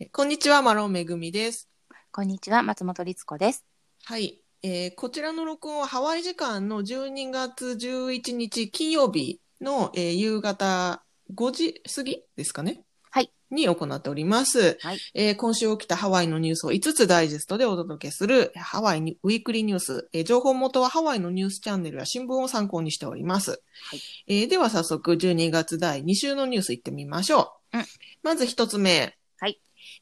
えこんにちは、マロンめぐみです。こんにちは、松本律子です。はい。えーこちらの録音はハワイ時間の12月11日金曜日の、えー夕方5時過ぎですかね。はい。に行っております。はい。えー今週起きたハワイのニュースを5つダイジェストでお届けするハワイにウィークリーニュース。えー情報元はハワイのニュースチャンネルや新聞を参考にしております。はいえーでは早速12月第2週のニュース行ってみましょう。うんまず1つ目。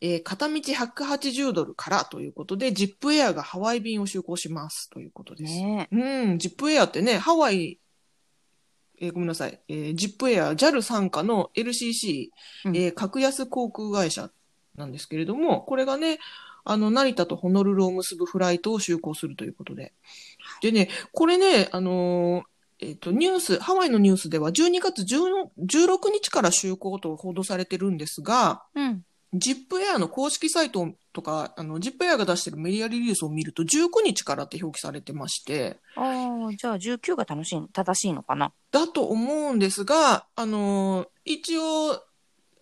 はい。えー片道180ドルからということで、ジップエアがハワイ便を就航しますということです。ねうん、ジップエアってね、ハワイ、えーごめんなさい、えージップエア、JAL 傘下の LCC、うんえー格安航空会社なんですけれども、これがね、あの、成田とホノルルを結ぶフライトを就航するということで。でね、これね、あのーえっ、と、ニュース、ハワイのニュースでは12月10 16日から就航と報道されてるんですが、うん。ジップエアの公式サイトとか、あの、ジップエアが出してるメディアリリースを見ると19日からって表記されてまして、ああ、じゃあ19が楽しい、正しいのかな？だと思うんですが、あのー一応、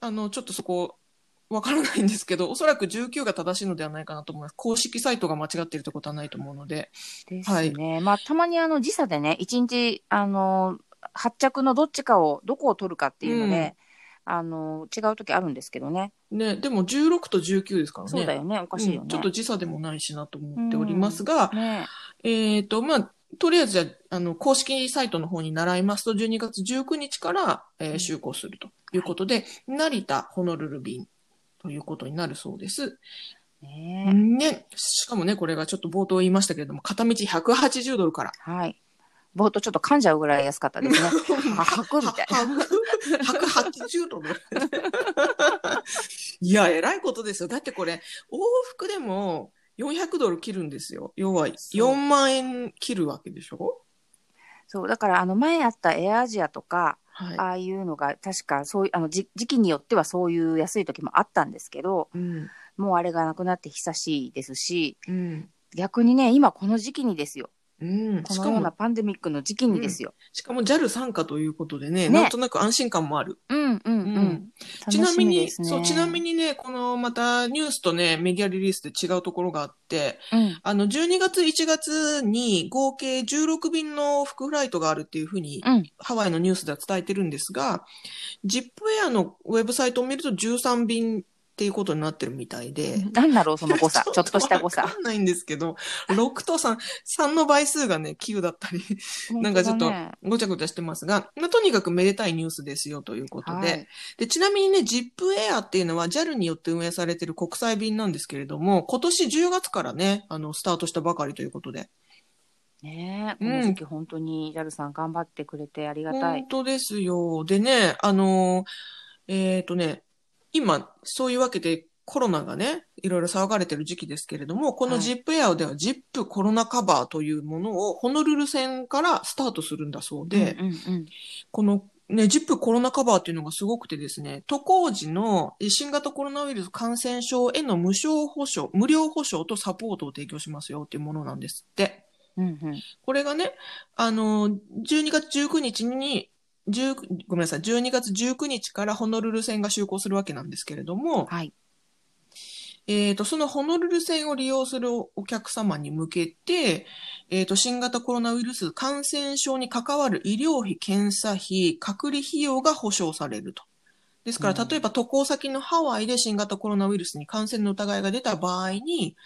あの、ちょっとそこ、わからないんですけど、おそらく19が正しいのではないかなと思います。公式サイトが間違ってるってことはないと思うので。ですね。まあ、たまにあの、時差でね、1日、あの、発着のどっちかを、どこを取るかっていうので、あの、違う時あるんですけどね。ね、でも16と19ですからね。そうだよね。おかしいよね。うんちょっと時差でもないしなと思っておりますが、ねえっ、と、まあ、とりあえずじゃあ、あの、公式サイトの方に習いますと、12月19日から、えーうん就航するということで、成田、ホノルル便ということになるそうです。ねね。しかもね、これがちょっと冒頭言いましたけれども、片道180ドルから。はい。冒頭ちょっと噛んじゃうぐらい安かったですね。は吐くみたいな。180ドルいや、偉いことですよ。だってこれ、往復でも400ドル切るんですよ。要はそう4万円切るわけでしょ？そう、だからあの前あったエアアジアとか、はい。ああいうのが確かそういう、あのじ時期によってはそういう安い時もあったんですけど、うん。もうあれがなくなって久しいですし、うん。逆にね、今この時期にですよ。うん。このようなしかも、パンデミックの時期にですよ。しかも JAL 参加ということでね、ねなんとなく安心感もある。うん、うん、うん。うんちなみに。そう、ちなみにね、このまたニュースとね、メディアリリースで違うところがあって、うん、あの、12月、1月に合計16便の副フライトがあるっていうふうに、うん。ハワイのニュースでは伝えてるんですが、ジップエアのウェブサイトを見ると13便っていうことになってるみたいで。なんだろう、その誤差。ちょっとした誤差わ。かんないんですけど、6と3、3の倍数がね、9だったり、なんかちょっとごちゃごちゃしてますが、まあ、とにかくめでたいニュースですよということで、はいで、ちなみにね、ジップエアっていうのは JAL によって運営されている国際便なんですけれども、今年10月からね、あの、スタートしたばかりということで。ねえ、こうんの時期本当に JAL さん頑張ってくれてありがたい本。当ですよ。でね、あのー、えっ、とね、今、そういうわけでコロナがね、いろいろ騒がれてる時期ですけれども、このはいジップエアではジップコロナカバーというものをホノルル線からスタートするんだそうで、うん、うん、うん。このね、ジップコロナカバーっていうのがすごくてですね、渡航時のえ新型コロナウイルス感染症への無償保障、無料保障とサポートを提供しますよっていうものなんですって。うん、うん。これがね、あの、12月19日に、10ごめんなさい、12月19日からホノルル線が就航するわけなんですけれども、はい。えっ、と、そのホノルル線を利用するお客様に向けて、えっ、と、新型コロナウイルス感染症に関わる医療費、検査費、隔離費用が保証されると。ですから、うん例えば渡航先のハワイで新型コロナウイルスに感染の疑いが出た場合に、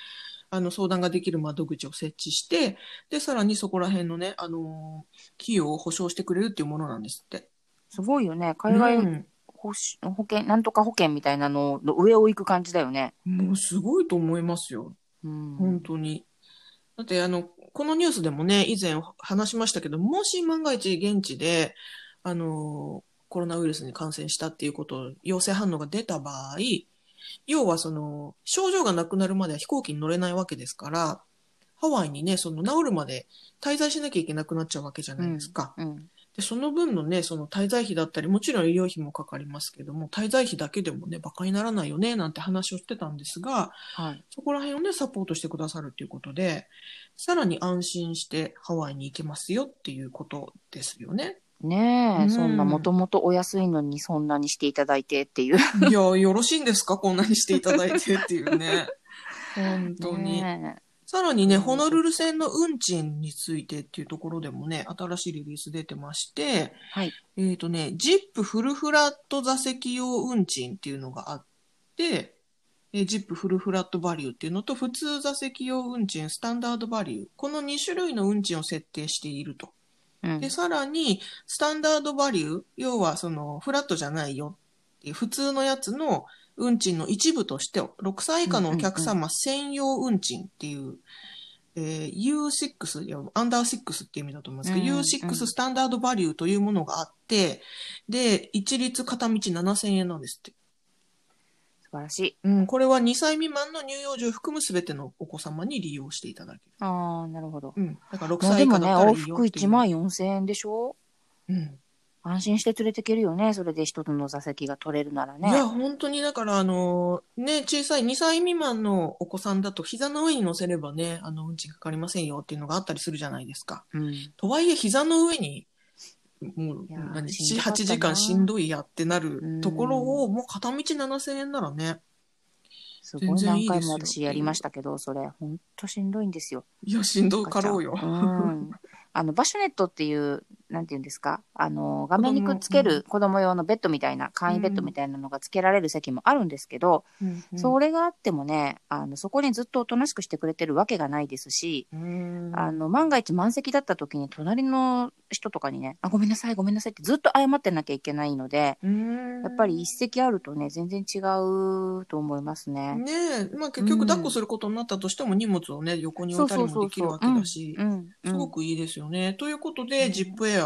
あの、相談ができる窓口を設置して、で、さらにそこら辺のね、あのー費用を保証してくれるっていうものなんですって。すごいよね。海外うん保し保険、なんとか保険みたいなのの上を行く感じだよね。もうすごいと思いますよ。うん。本当に。だって、あの、このニュースでもね、以前話しましたけど、もし万が一現地で、あの、コロナウイルスに感染したっていうこと、陽性反応が出た場合、要はその、症状がなくなるまでは飛行機に乗れないわけですから、ハワイにね、その治るまで滞在しなきゃいけなくなっちゃうわけじゃないですか。うん。で、その分のね、その滞在費だったり、もちろん医療費もかかりますけども、滞在費だけでもね、馬鹿にならないよね、なんて話をしてたんですが、はい。そこら辺をね、サポートしてくださるっていうことで、さらに安心してハワイに行けますよっていうことですよね。ねえ、うんそんなもともとお安いのにそんなにしていただいてっていう。いや、よろしいんですか？こんなにしていただいてっていうね。本当に。ねさらにね、うんホノルル線の運賃についてっていうところでもね、新しいリリース出てまして、はい。えっ、とね、ジップフルフラット座席用運賃っていうのがあって、えップフルフラットバリューっていうのと、普通座席用運賃、スタンダードバリュー。この2種類の運賃を設定していると。うんで、さらに、スタンダードバリュー、要はその、フラットじゃないよっていう、普通のやつの運賃の一部として、6歳以下のお客様専用運賃っていう、えー U6、いや、アンダー6っていう意味だと思うんですけど、うん U6 スタンダードバリューというものがあって、で、一律片道7000円なんですって。素晴らしい。うん、これは2歳未満の乳幼児を含むすべてのお子様に利用していただける。ああ、なるほど。うん。だから6まあでもね、歳以下だったら往復いいよっていう。1万4000円でしょ？うん。安心して連れてけるよね。それで一つの座席が取れるならね。いや、本当に、だから、あの、ね、小さい2歳未満のお子さんだと、膝の上に乗せればね、あの、うんちかかりませんよっていうのがあったりするじゃないですか。うん。とはいえ、膝の上に、もういやー、何、7、しんどかったな8時間しんどいやってなうんるところを、もう片道7000円ならね、すごい全然いい何ですよ回も私やりましたけど、それ、ほんとしんどいんですよ。いや、しんどかろうよ。うん。あの、バシュネットっていう、なんていうんですか、あの、画面にくっつける子供用のベッドみたいな、簡易ベッドみたいなのが付けられる席もあるんですけど、うんうん。それがあってもね、あの、そこにずっとおとなしくしてくれてるわけがないですし、うん。あの、万が一満席だった時に隣の人とかにね、あ、ごめんなさい、ごめんなさいってずっと謝ってなきゃいけないので、うん。やっぱり一席あるとね、全然違うと思いますね。ねえ、まあ結局抱っこすることになったとしても荷物をね、横に置いたりもできるわけだし、うん。すごくいいですよね。ということで、うん。ジップエア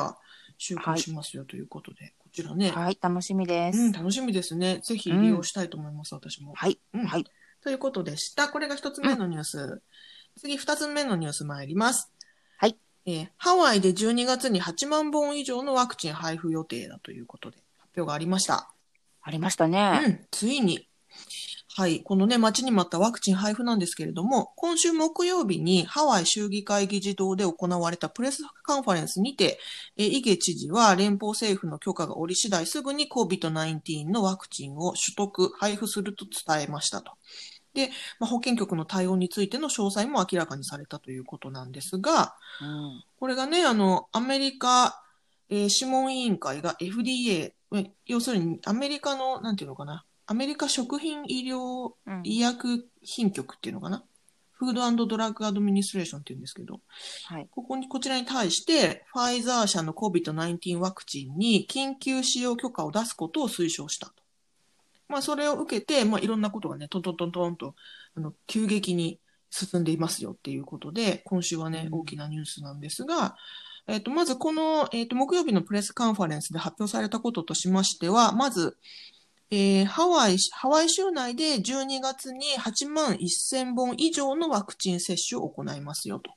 就航しますよということで、こちらね、はい、楽しみです。うん、楽しみですね。ぜひ利用したいと思います、私も。はい、うんはい。ということでした。これが一つ目のニュース。次、二つ目のニュース参ります。はい。えーハワイで12月に8万本以上のワクチン配布予定だということで、発表がありました。ありましたうね。ん、ついに。はい。このね、待ちに待ったワクチン配布なんですけれども、今週木曜日にハワイ州議会議事堂で行われたプレスカンファレンスにて、えーイゲ知事は連邦政府の許可が下り次第すぐに COVID-19 のワクチンを取得、配布すると伝えましたと。で、まあ、保健局の対応についての詳細も明らかにされたということなんですが、うん。これがね、あの、アメリカ、えー諮問委員会が FDA、え要するにアメリカの、なんていうのかな、アメリカ食品医療うん医薬品局っていうのかな、フードドラッグアドミニストレーションっていうんですけど、はい。ここに、こちらに対して、ファイザー社の COVID-19 ワクチンに緊急使用許可を出すことを推奨したと。まあ、それを受けて、まあ、いろんなことがね、トントントントンと、あの、急激に進んでいますよっていうことで、今週はね、うん大きなニュースなんですが、えっ、と、まずこの、えっ、と、木曜日のプレスカンファレンスで発表されたこととしましては、まず、えーハワイ、ハワイ州内で12月に8万1000本以上のワクチン接種を行いますよと。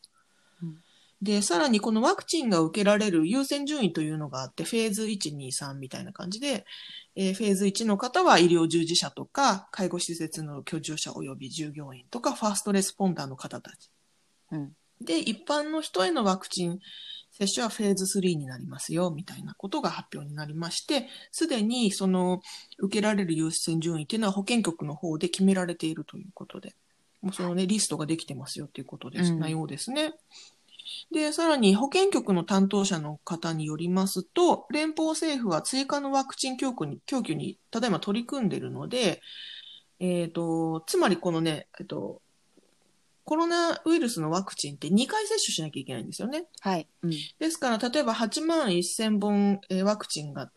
うんで、さらにこのワクチンが受けられる優先順位というのがあって、フェーズ1、2、3みたいな感じで、えーフェーズ1の方は医療従事者とか、介護施設の居住者及び従業員とか、ファーストレスポンダーの方たち。うん。で、一般の人へのワクチン接種はフェーズ3になりますよ、みたいなことが発表になりまして、すでにその受けられる優先順位っていうのは保健局の方で決められているということで、もうそのね、リストができてますよっていうことです、うんなようですね。で、さらに保健局の担当者の方によりますと、連邦政府は追加のワクチン供給に、供給に、ただいま取り組んでいるので、えっ、と、つまりこのね、えっと、コロナウイルスのワクチンって2回接種しなきゃいけないんですよね。はい。うん。ですから、例えば8万1000本、えーワクチンが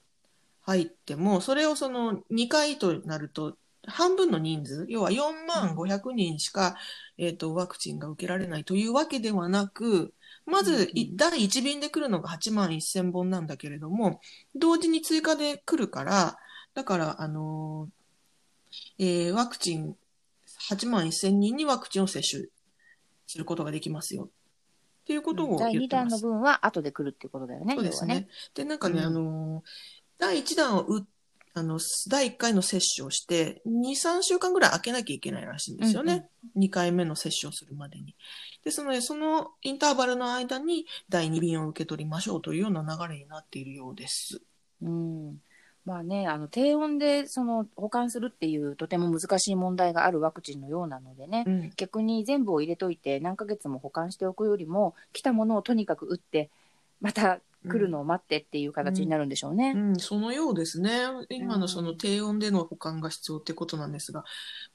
入っても、それをその2回となると、半分の人数、要は4万500人しか、えっ、と、ワクチンが受けられないというわけではなく、まず、いうん第1便で来るのが8万1000本なんだけれども、同時に追加で来るから、だから、あのーえーワクチン、8万1000人にワクチンを接種することができますよ。っていうことを第2言ってます。弾の分は後で来るっていうことだよね。そうですね。で、なんかね、うんあのー、第1弾を打あの、第1回の接種をして、2、3週間ぐらい空けなきゃいけないらしいんですよね。2回目の接種をするまでに。ですので、そのインターバルの間に第2便を受け取りましょうというような流れになっているようです。うん。まあね、あの、低温で、その、保管するっていう、とても難しい問題があるワクチンのようなのでね、うん。逆に全部を入れといて、何ヶ月も保管しておくよりも、来たものをとにかく打って、また来るのを待ってっていう形になるんでしょうね。うん、そのようですね。今うんのその低温での保管が必要ってことなんですが、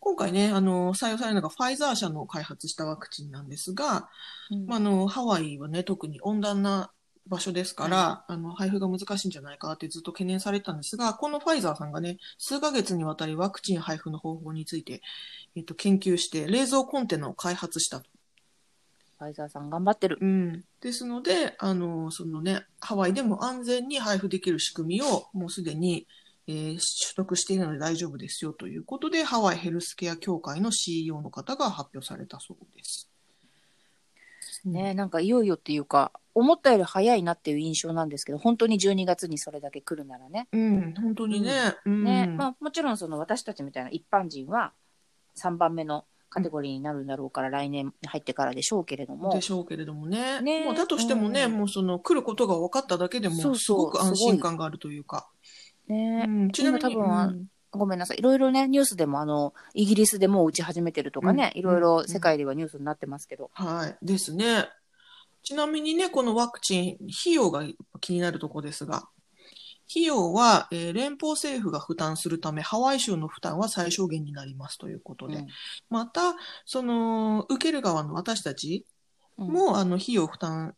今回ね、あの、採用されるのがファイザー社の開発したワクチンなんですが、うんまあ、あの、ハワイはね、特に温暖な場所ですから、あの、配布が難しいんじゃないかってずっと懸念されてたんですが、このファイザーさんがね、数ヶ月にわたりワクチン配布の方法について、えっと、研究して、冷蔵コンテナを開発したと。ファイザーさん頑張ってる。うん。ですので、あの、そのね、ハワイでも安全に配布できる仕組みをもうすでに、えー取得しているので大丈夫ですよということで、ハワイヘルスケア協会の CEO の方が発表されたそうです。ね、なんかいよいよっていうか、思ったより早いなっていう印象なんですけど、本当に12月にそれだけ来るならね。うん、本当にね。うん。ね、まあもちろんその私たちみたいな一般人は3番目のカテゴリーになるんだろうから、来年入ってからでしょうけれどもで。しょうけれどもね。ねもうだとしてもね、うんもうその来ることが分かっただけでも、そうそうすごく安心感があるというか。ね、うん、ちなみに、今多分はうんごめんなさい。いろいろね、ニュースでもあの、イギリスでもう打ち始めてるとかね、うんいろいろ世界ではニュースになってますけど。はい。ですね。ちなみにね、このワクチン、費用が気になるところですが、費用は、えー連邦政府が負担するため、ハワイ州の負担は最小限になりますということで、うんまた、その、受ける側の私たちうんも、あの、費用を負担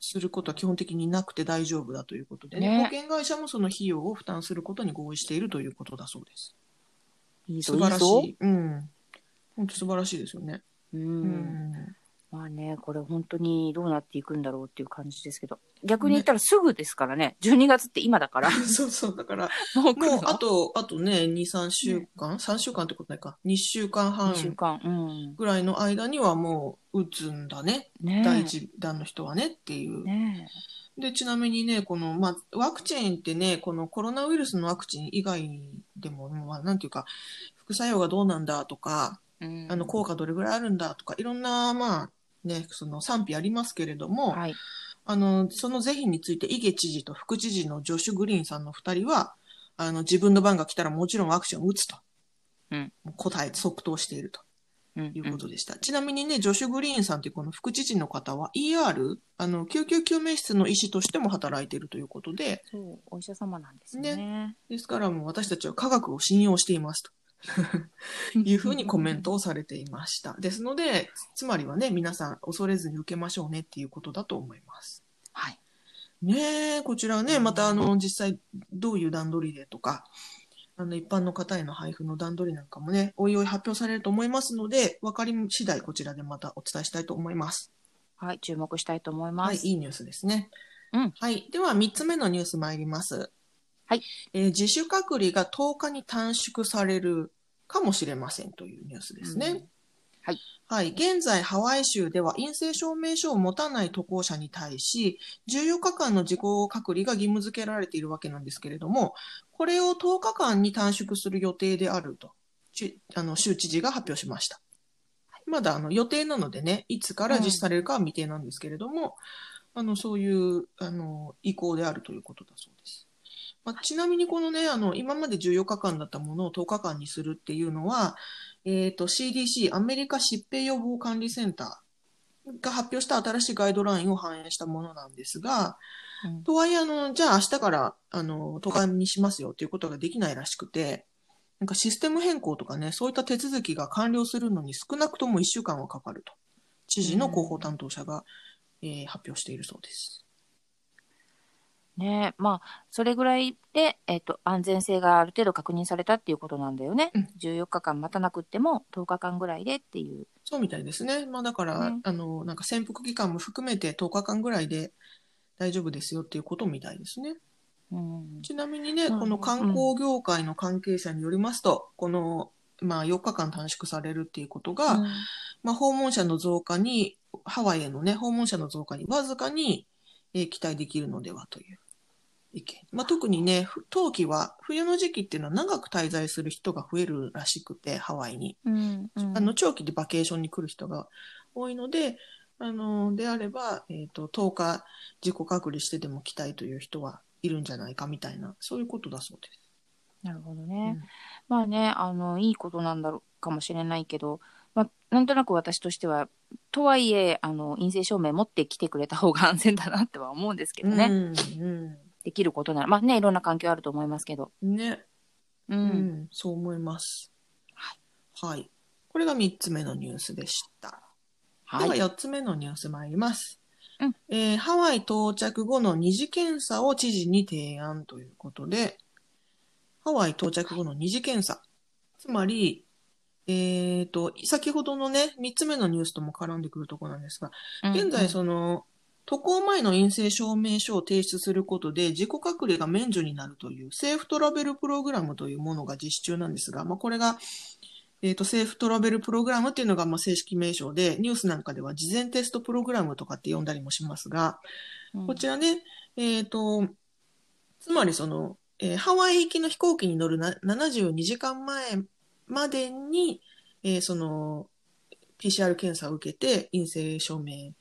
することは基本的になくて大丈夫だということでね、ね保険会社もその費用を負担することに合意しているということだそうです。いいぞ素晴らしい。うん。本当素晴らしいですよね。う。うんん。まあね、これ本当にどうなっていくんだろうっていう感じですけど。逆に言ったらすぐですからね。12月って今だから。そうそう、だから、もうあと、あとね、2、3週間、3週間ってことないか。2週間半2週間。うん。ぐらいの間にはもう打つんだね。ねえ第一弾の人はねっていう。ねで、ちなみにね、この、まあ、ワクチンってね、このコロナウイルスのワクチン以外でも、まあ、なんていうか、副作用がどうなんだとか、え。うんあの、効果どれぐらいあるんだとか、いろんな、まあ、ね、その賛否ありますけれども、はい。あの、その是非について、イゲ知事と副知事のジョシュ・グリーンさんの二人は、あの、自分の番が来たらもちろんワクチンを打つと。うん答え、即答しているとうんいうことでした。ちなみにね、ジョシュ・グリーンさんというこの副知事の方は ER、あの、救急救命室の医師としても働いているということで、そう、お医者様なんですよね。ですからもう私たちは科学を信用していますと。いうふうにコメントをされていました。ですので、つまりはね、皆さん恐れずに受けましょうねっていうことだと思います。はい。ねえ、こちらね、またあの、実際どういう段取りでとか、あの、一般の方への配布の段取りなんかもね、おいおい発表されると思いますので、わかり次第こちらでまたお伝えしたいと思います。はい、注目したいと思います。はい、いいニュースですね。うんはい。では、三つ目のニュース参ります。はい。えー自主隔離が10日に短縮されるかもしれませんというニュースですね。うんはい。はい。現在、ハワイ州では陰性証明書を持たない渡航者に対し、14日間の自己隔離が義務付けられているわけなんですけれども、これを10日間に短縮する予定であると、ちあの州知事が発表しました。まだあの予定なのでね、いつから実施されるかは未定なんですけれども、あのそういうあの意向であるということだそうです。まあ、ちなみにこのね、あの今まで14日間だったものを10日間にするっていうのは、えっ、と CDC、アメリカ疾病予防管理センターが発表した新しいガイドラインを反映したものなんですが、うんとはいえ、あの、じゃあ明日から、あの、10日にしますよっていうことができないらしくて、なんかシステム変更とかね、そういった手続きが完了するのに少なくとも1週間はかかると。知事の広報担当者が、えー発表しているそうです。ねまあ、それぐらいで、えっ、と、安全性がある程度確認されたっていうことなんだよね。うん14日間待たなくっても、10日間ぐらいでっていう。そうみたいですね。まあだから、ねあの、なんか潜伏期間も含めて10日間ぐらいで大丈夫ですよっていうことみたいですね。うん。ちなみにね、うんこの観光業界の関係者によりますと、この、まあ4日間短縮されるっていうことが、うんまあ訪問者の増加に、ハワイへのね、訪問者の増加にわずかに、えー期待できるのではという。まあ、特にね、ふ冬季は、冬の時期っていうのは長く滞在する人が増えるらしくて、ハワイに。うんうんあの、長期でバケーションに来る人が多いので、あの、であれば、えっ、と、10日自己隔離してでも来たいという人はいるんじゃないかみたいな、そういうことだそうです。なるほどね。うんまあね、あの、いいことなんだろうかもしれないけど、まあ、なんとなく私としては、とはいえ、あの、陰性証明持ってきてくれた方が安全だなっては思うんですけどね。うん、できることなら。まあね、いろんな環境あると思いますけど。うん。ね、う。うんん、そう思います。はい。これが3つ目のニュースでした。でははい。4つ目のニュース参ります。うんえーハワイ到着後の二次検査を知事に提案ということで、ハワイ到着後の二次検査。つまり、えっ、と、先ほどのね、3つ目のニュースとも絡んでくるところなんですが、現在その、渡航前の陰性証明書を提出することで自己隔離が免除になるというセーフトラベルプログラムというものが実施中なんですが、まあ、これが、えっ、と、セーフトラベルプログラムっていうのがまあ正式名称で、ニュースなんかでは事前テストプログラムとかって呼んだりもしますが、うん。こちらね、えっ、と、つまりその、えーハワイ行きの飛行機に乗るな72時間前までに、えーその、PCR 検査を受けて陰性証明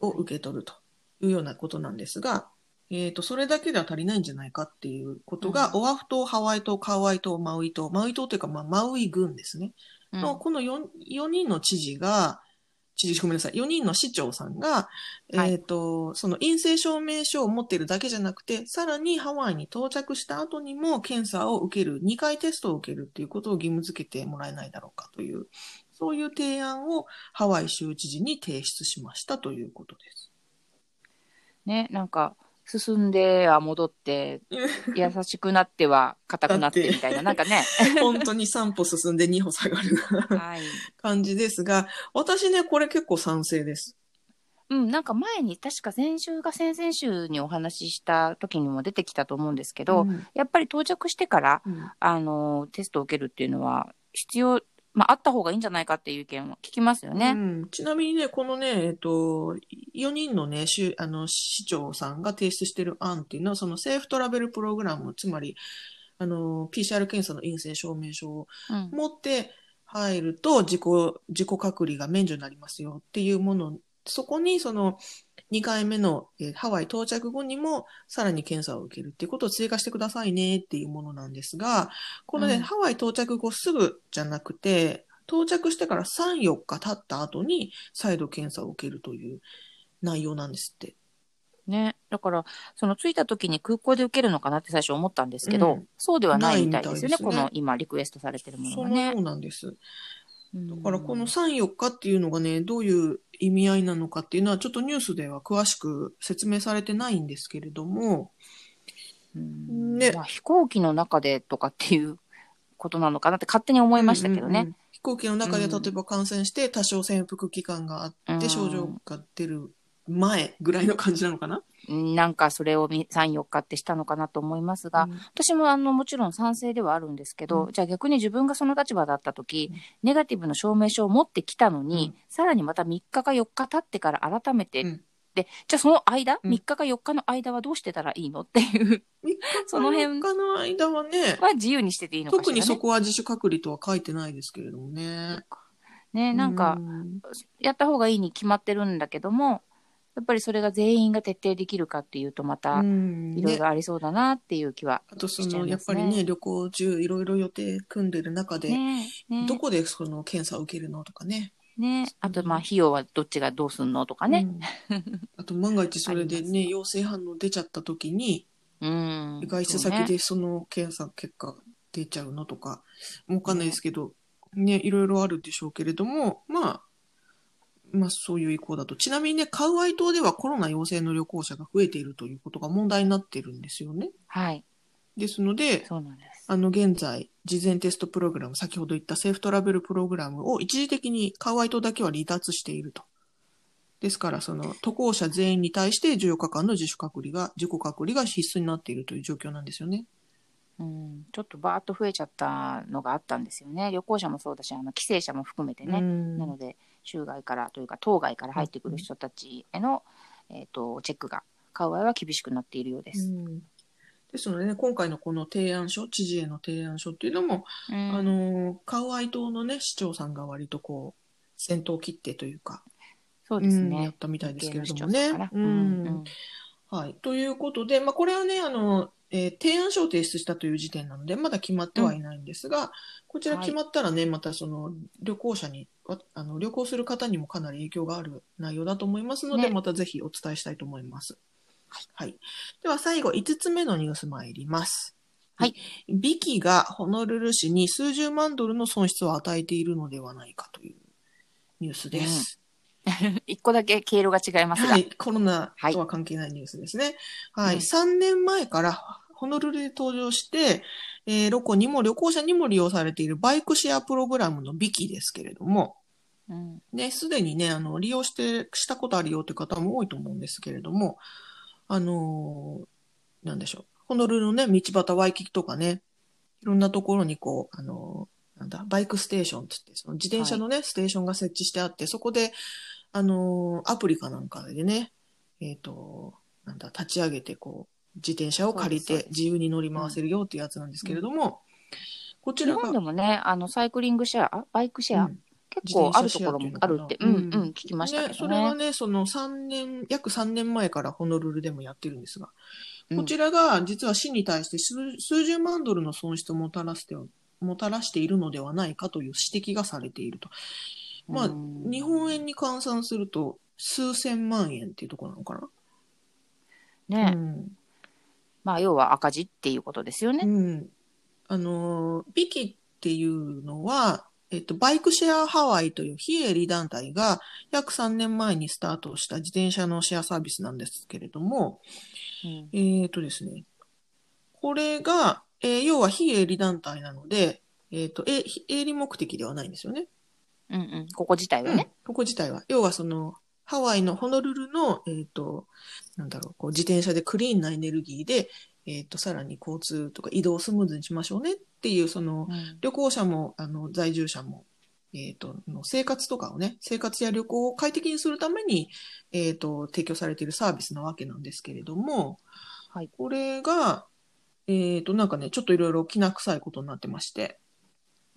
を受け取るというようなことなんですが、えっ、と、それだけでは足りないんじゃないかっていうことが、オアフ島、ハワイ島、カワイ島、マウイ島、マウイ島というか、まあ、マウイ郡ですね。うん。の、この 4, 4人の知事が、知事、ごめんなさい、4人の市長さんが、はい。えっ、と、その陰性証明書を持っているだけじゃなくて、さらにハワイに到着した後にも検査を受ける、2回テストを受けるっていうことを義務付けてもらえないだろうかという、そういう提案をハワイ州知事に提出しましたということです。ね、なんか、進んでは戻って、優しくなっては硬くなってみたいな、なんかね。本当に3歩進んで2歩下がるはい。感じですが、私ね、これ結構賛成です。うん、なんか前に、確か先週か先々週にお話しした時にも出てきたと思うんですけど、うんやっぱり到着してから、うんあの、テストを受けるっていうのは必要、まあ、あった方がいいんじゃないかっていう意見を聞きますよね。うん、ちなみにね、このね、えっと、4人のね、しゅあの市長さんが提出している案っていうのは、そのセーフトラベルプログラム、つまり、あの、PCR 検査の陰性証明書をうん。持って入ると自己、自己隔離が免除になりますよっていうもの、そこにその2回目の、えーハワイ到着後にもさらに検査を受けるっていうことを追加してくださいねっていうものなんですが、このね、うんハワイ到着後すぐじゃなくて、到着してから3、4日経った後に再度検査を受けるという内容なんですって。ね。だから、その着いた時に空港で受けるのかなって最初思ったんですけど、うんそうではないみたいですよね。ねこの今リクエストされてるものがねそ。うなんです。だだからこの3、4日っていうのがね、どういう意味合いなのかっていうのはちょっとニュースでは詳しく説明されてないんですけれども、ね。まあ、飛行機の中でとかっていうことなのかなって勝手に思いましたけどね。うんうんうん。飛行機の中でうん例えば感染して多少潜伏期間があってうん。症状が出る前ぐらいの感じなのかな、うんなんかそれを3、4日ってしたのかなと思いますが、うん。私もあのもちろん賛成ではあるんですけど、うん。じゃあ逆に自分がその立場だった時、ネガティブの証明書を持ってきたのに、うん。さらにまた3日か4日経ってから改めて、うん。でじゃあその間、うん。3日か4日の間はどうしてたらいいのっていうその辺3日の間はね、は自由にしてていいのかしら、ね、特にそこは自主隔離とは書いてないですけれどもね。ね。なんか、うん。やった方がいいに決まってるんだけどもやっぱりそれが全員が徹底できるかっていうとまたいろいろありそうだなっていう気はあとその、やっぱりね、旅行中いろいろ予定組んでる中で、ね。ね。どこでその検査を受けるのとかね。ね。あとまあ費用はどっちがどうすんのとかね。うん。あと万が一それでね、陽性反応出ちゃった時に、うん、外出先でその検査結果出ちゃうのとか、わかんないですけど、ね、いろいろあるでしょうけれども、まあ、まあそういう意向だと。ちなみにね、カウアイ島ではコロナ陽性の旅行者が増えているということが問題になってるんですよね。はいですので、そうなんですあの、現在、事前テストプログラム、先ほど言ったセーフトラベルプログラムを一時的にカウアイ島だけは離脱していると。ですから、その、渡航者全員に対して14日間の自主隔離が、自己隔離が必須になっているという状況なんですよね。うん、ちょっとバーッと増えちゃったのがあったんですよね旅行者もそうだしあの帰省者も含めてね、うんなので州外からというか島外から入ってくる人たちへの、えー、とチェックが買う場合は厳しくなっているようです。うんですのでね、今回のこの提案書、知事への提案書っていうのも、うんあの、カウアイ島のね、市長さんが割とこう、先頭を切ってというか、そうですうんやねっ。たみたいですけれどもね。うん。はい。ということで、まあ、これはね、あの、えー提案書を提出したという時点なので、まだ決まってはいないんですが、こちら決まったらね、またその、旅行者に、わあの、旅行する方にもかなり影響がある内容だと思いますので、ねまたぜひお伝えしたいと思います。はい。では最後、5つ目のニュース参ります。はい。ビキがホノルル市に数十万ドルの損失を与えているのではないかというニュースです。一個だけ経路が違いますが。はい、コロナとは関係ないニュースですね。はい、うん3年前からホノルルで登場して、えーロコにも旅行者にも利用されているバイクシェアプログラムのビキですけれども、うんね、すでにね、あの、利用して、したことあるよという方も多いと思うんですけれども、あのーなんでしょう。ホノルルのね、道端ワイキキとかね、いろんなところにこう、あのーなんだ、バイクステーションって言って、その自転車のね、ステーションが設置してあって、そこで、あのーアプリかなんかでね、えっ、と、なんだ、立ち上げて、こう、自転車を借りて自由に乗り回せるよっていうやつなんですけれども、こちらが、日本でもね、あの、サイクリングシェア、あバイクシェア、うん。結構あるところもあるって、うんうん、聞きましたけね、そ。れがね、その3年、約3年前からホノルルでもやってるんですが、うん。こちらが実は市に対して数数十万ドルの損失をもたらしてもたらしているのではないかという指摘がされていると。まあ、うん日本円に換算すると数千万円っていうところなのかな？ね、うんまあ、要は赤字っていうことですよね。うん。あのー、ビキっていうのは、えっと、バイクシェアハワイという非営利団体が約3年前にスタートした自転車のシェアサービスなんですけれども、うんえっとですね、これが、えー要は非営利団体なので、えっと、え非営利目的ではないんですよね。うんうん、ここ自体はね。うんここ自体は。要はその、ハワイのホノルルの、えっ、と、なんだろう、こう自転車でクリーンなエネルギーで、えっ、と、さらに交通とか移動をスムーズにしましょうねっていう、その、うん旅行者も、あの、在住者も、えっ、と、の生活とかをね、生活や旅行を快適にするために、えっ、と、提供されているサービスなわけなんですけれども、はい。これが、えっ、と、なんかね、ちょっといろいろきな臭いことになってまして、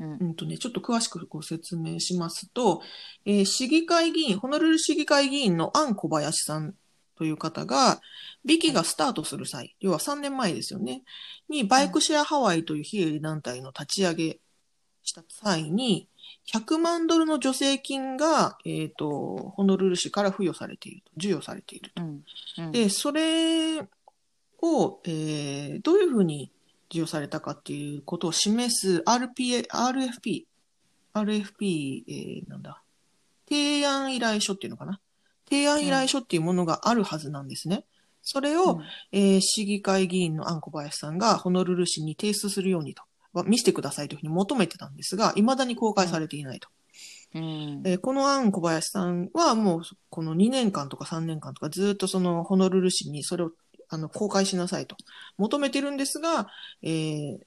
うん。うんとね、ちょっと詳しくご説明しますと、えー市議会議員、ホノルル市議会議員のアン小林さんという方が、ビキがスタートする際、要は3年前ですよね、にバイクシェアハワイという非営利団体の立ち上げした際に、100万ドルの助成金が、えっ、と、ホノルル市から付与されていると、授与されていると。うん。うん。で、それを、えーどういうふうに授与されたかっていうことを示す RPA、RFP、RFP、えーなんだ、提案依頼書っていうのかな？提案依頼書っていうものがあるはずなんですね。それを、うん。えー市議会議員のアンコバヤシさんがホノルル市に提出するようにと、は見せてくださいというふうに求めてたんですが、未だに公開されていないと。うん。えーこのアン小林さんはもうこの2年間とか3年間とかずっとそのホノルル市にそれをあの公開しなさいと求めてるんですが、えー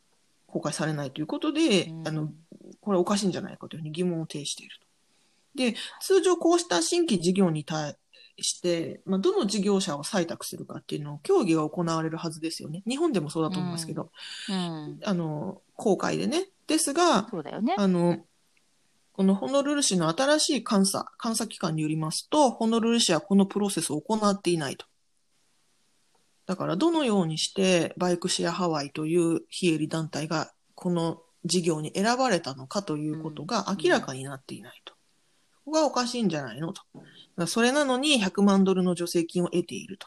公開されないということで、うんあの、これおかしいんじゃないかというふうに疑問を呈していると。で、通常こうした新規事業に対して、まあ、どの事業者を採択するかっていうのを協議が行われるはずですよね。日本でもそうだと思いますけど、うんあの、公開でね。ですが、ね。あの、このホノルル市の新しい監査、監査機関によりますと、ホノルル市はこのプロセスを行っていないと。だから、どのようにして、バイクシェアハワイという非営利団体が、この事業に選ばれたのかということがうん明らかになっていないと。ここがおかしいんじゃないのと。それなのに100万ドルの助成金を得ていると。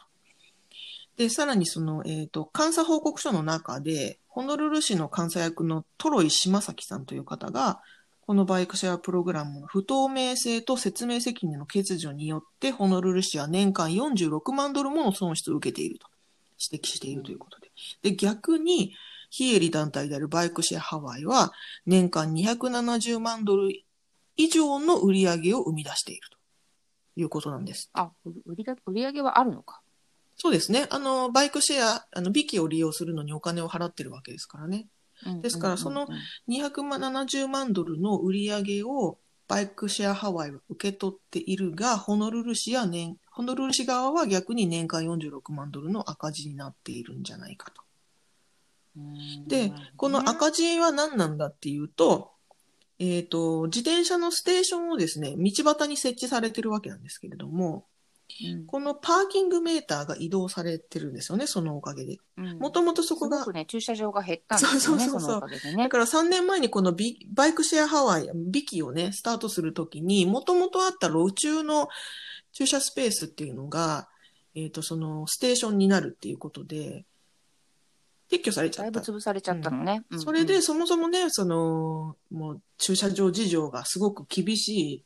で、さらにその、えっ、と、監査報告書の中で、ホノルル市の監査役のトロイ島崎さんという方が、このバイクシェアプログラムの不透明性と説明責任の欠如によって、ホノルル市は年間46万ドルもの損失を受けていると指摘しているということで。で、逆に、非営利団体であるバイクシェアハワイは、年間270万ドル以上の売り上げを生み出しているということなんです。あ、売りが売り上げはあるのか。そうですね。あの、バイクシェア、あの、ビキを利用するのにお金を払ってるわけですからね。うんですからうんそのうん270万ドルの売り上げを、バイクシェアハワイを受け取っているが、ホノルル市や年、ホノルル市側は逆に年間46万ドルの赤字になっているんじゃないかと。で、この赤字は何なんだっていうと、えっ、と、自転車のステーションをですね、道端に設置されてるわけなんですけれども、うんこのパーキングメーターが移動されてるんですよね、そのおかげで。うんもともとそこがすごく、ね、駐車場が減ったんですよね、そうそうそうそうそのおかげでだね。から3年前にこのビバイクシェアハワイ、ビキをね、スタートするときに、もともとあった路中の駐車スペースっていうのが、えっ、と、その、ステーションになるっていうことで、撤去されちゃだいぶった。潰されちゃったのね。うんそれで、そもそもね、その、もう駐車場事情がすごく厳しい、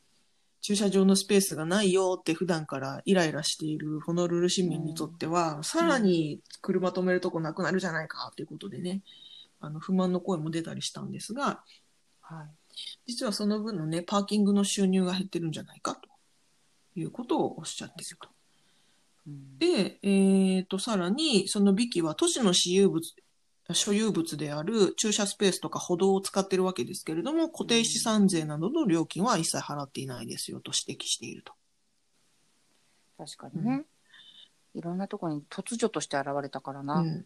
駐車場のスペースがないよって普段からイライラしているホノルル市民にとっては、さらに車止めるとこなくなるじゃないかっていうことでね、あの、不満の声も出たりしたんですが、はい。実はその分のね、パーキングの収入が減ってるんじゃないかということをおっしゃっていると。うん。で、えっ、と、さらに、そのビキは都市の私有物、所有物である駐車スペースとか歩道を使っているわけですけれども、固定資産税などの料金は一切払っていないですよと指摘していると。確かにね。いろんなところに突如として現れたからな。うん、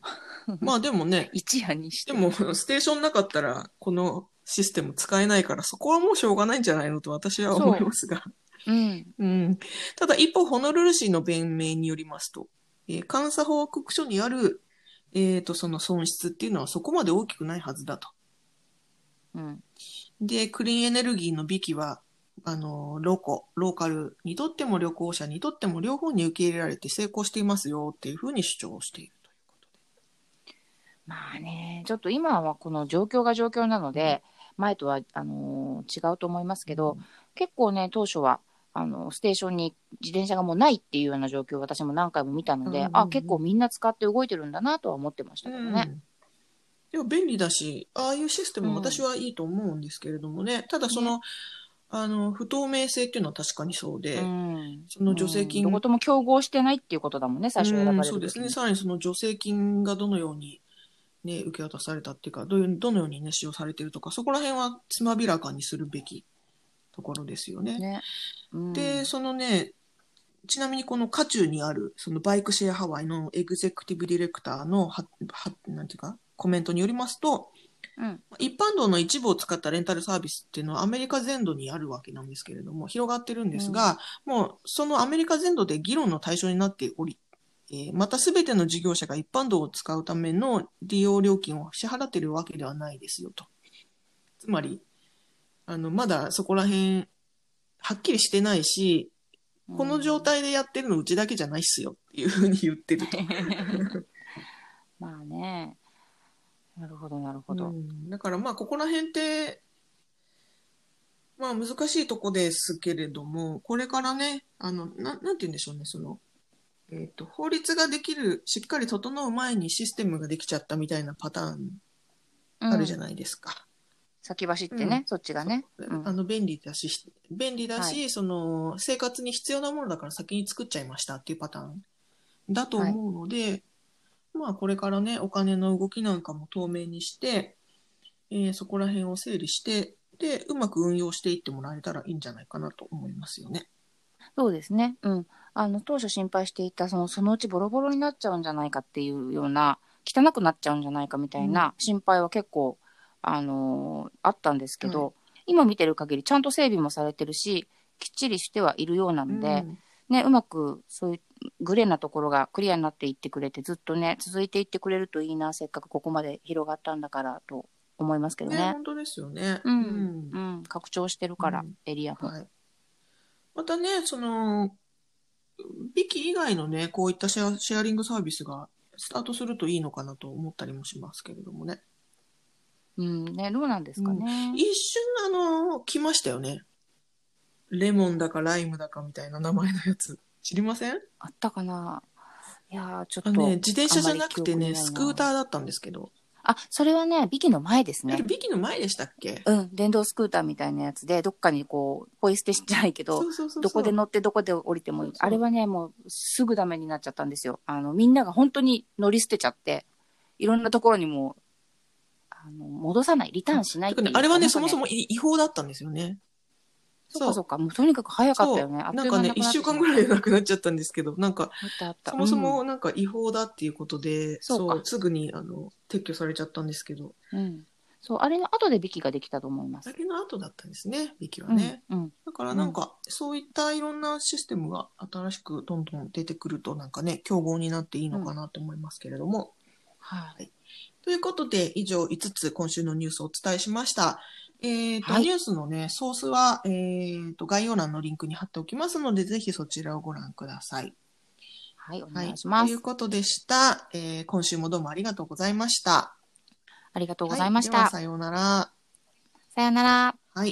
まあでもね、一夜にして。でも、ステーションなかったら、このシステム使えないから、そこはもうしょうがないんじゃないのと私は思いますが。うん。うん。ただ一方、ホノルル市の弁明によりますと、えー監査報告書にある、えっ、と、その損失っていうのはそこまで大きくないはずだと。うん。で、クリーンエネルギーのビキは、あの、ロコ、ローカルにとっても旅行者にとっても両方に受け入れられて成功していますよっていうふうに主張しているということで。まあね、ちょっと今はこの状況が状況なので、前とはあのー違うと思いますけど、結構ね、当初はあのステーションに自転車がもうないっていうような状況を私も何回も見たので、うんうんうんあ結構みんな使って動いてるんだなとは思ってましたけどね。うんでも便利だし、ああいうシステム私はいいと思うんですけれどもね、ただその、あの、不透明性っていうのは確かにそうで、うんその助成金うんどことも競合してないっていうことだもんね、最初選ばれそうですね。さらにその助成金がどのように、ね、受け渡されたっていうか、どういうどのようにね、使用されてるとか、そこら辺はつまびらかにするべきところですよね。ね。うん。で、そのね、ちなみにこの渦中にある、そのバイクシェアハワイのエグゼクティブディレクターの、は、は、なんていうか、コメントによりますと、うん。一般道の一部を使ったレンタルサービスっていうのはアメリカ全土にあるわけなんですけれども、広がってるんですが、もうそのアメリカ全土で議論の対象になっており、えーまたすべての事業者が一般道を使うための利用料金を支払っているわけではないですよと。つまり、あの、まだそこら辺、はっきりしてないし、この状態でやってるのうちだけじゃないっすよっていうふうに言ってると。まあね。なるほど、なるほど。うんだからまあここら辺って、まあ難しいとこですけれども、これからね、あの、ななんて言うんでしょうね、その、えっ、と、法律ができる、しっかり整う前にシステムができちゃったみたいなパターンあるじゃうんないですか。先走ってね、うんそっちがね。うんあの、便利だし、便利だし、はその、生活に必要なものだから先に作っちゃいましたっていうパターンだと思うので、まあこれからね、お金の動きなんかも透明にして、えーそこら辺を整理して、で、うまく運用していってもらえたらいいんじゃないかなと思いますよね。そうですね。うん。あの、当初心配していた、その、そのうちボロボロになっちゃうんじゃないかっていうような、汚くなっちゃうんじゃないかみたいな心配は結構、あのーあったんですけど、今見てる限りちゃんと整備もされてるし、きっちりしてはいるようなので、うんね、うまくそういうグレーなところがクリアになっていってくれて、ずっとね、続いていってくれるといいな、せっかくここまで広がったんだからと思いますけどね、ね。本当ですよね。うんうんうん、拡張してるから、うんエリアも。はい。またね、その、ビキ以外のね、こういったシェアシェアリングサービスがスタートするといいのかなと思ったりもしますけれどもね。うん、ね、どうなんですかね。一瞬、あの、来ましたよね。レモンだかライムだかみたいな名前のやつ。知りません？あったかないやーちょっと。ね、自転車じゃなくてね、スクーターだったんですけど。あ、それはね、ビキの前ですねあれ。ビキの前でしたっけ？うん、電動スクーターみたいなやつで、どっかにこう、ポイ捨てじゃないけど、どこで乗ってどこで降りてもいいあれはね、もうすぐダメになっちゃったんですよ。あの、みんなが本当に乗り捨てちゃって、いろんなところにもう、あの、戻さない、リターンしないっていね、あれはね、そもそもい違法だったんですよね。そっかそっか。もうとにかく早かったよね。ないんかね、一週間ぐらいでなくなっちゃったんですけど、なんか。そもそもなんか違法だっていうことで、そうかすぐにあの撤去されちゃったんですけど、うん、うん。そう、あれの後でビキができたと思いますだ。けの後だったんですね、ビキはうんね。うん。だからなんか、そういったいろんなシステムが新しくどんどん出てくると、なんかね、競合になっていいのかなと思いますけれども。はい。ということで、以上5つ今週のニュースをお伝えしました。えっ、と、はいニュースのね、ソースは、えっ、と、概要欄のリンクに貼っておきますので、ぜひそちらをご覧ください。はい、おはい。願いします。ということでした。えー今週もどうもありがとうございました。ありがとうございました。はではさようなら。さよなら。